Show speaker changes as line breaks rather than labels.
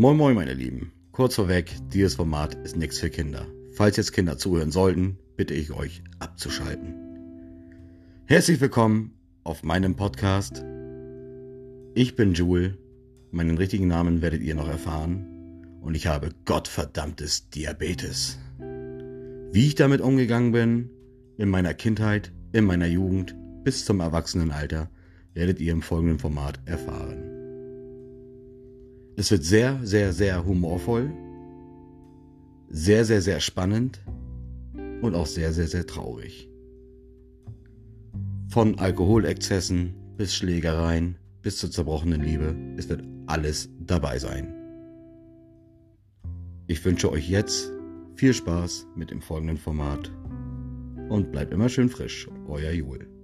Moin Moin meine Lieben. Kurz vorweg, dieses Format ist nichts für Kinder. Falls jetzt Kinder zuhören sollten, bitte ich euch abzuschalten. Herzlich willkommen auf meinem Podcast. Ich bin Jule. Meinen richtigen Namen werdet ihr noch erfahren. Und ich habe gottverdammtes Diabetes. Wie ich damit umgegangen bin, in meiner Kindheit, in meiner Jugend bis zum Erwachsenenalter, werdet ihr im folgenden Format erfahren. Es wird sehr, sehr, sehr humorvoll, sehr, sehr, sehr spannend und auch sehr, sehr, sehr traurig. Von Alkoholexzessen bis Schlägereien bis zur zerbrochenen Liebe, es wird alles dabei sein. Ich wünsche euch jetzt viel Spaß mit dem folgenden Format und bleibt immer schön frisch, euer Jule.